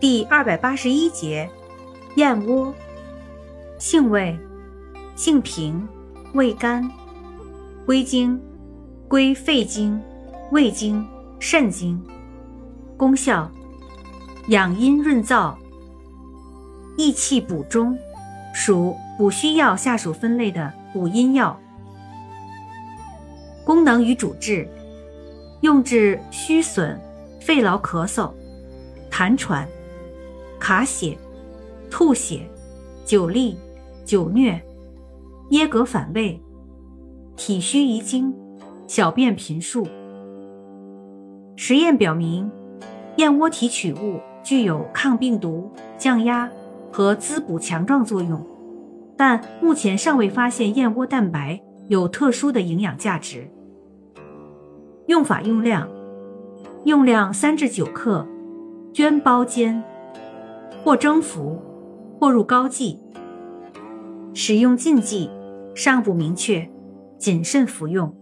第二百八十一节，燕窝，性味，性平，味甘，归经，归肺经、胃经、肾经。功效，养阴润燥，益气补中，属补虚药下属分类的补阴药。功能与主治，用治虚损、肺痨、咳嗽、痰喘。卡血、吐血、久痢、久疟、噎膈反胃、体虚遗精、小便频数。实验表明，燕窝提取物具有抗病毒、降压和滋补强壮作用，但目前尚未发现燕窝蛋白有特殊的营养价值。用法用量：用量三至九克，绢包煎。或蒸服，或入膏剂。使用禁忌尚不明确，谨慎服用。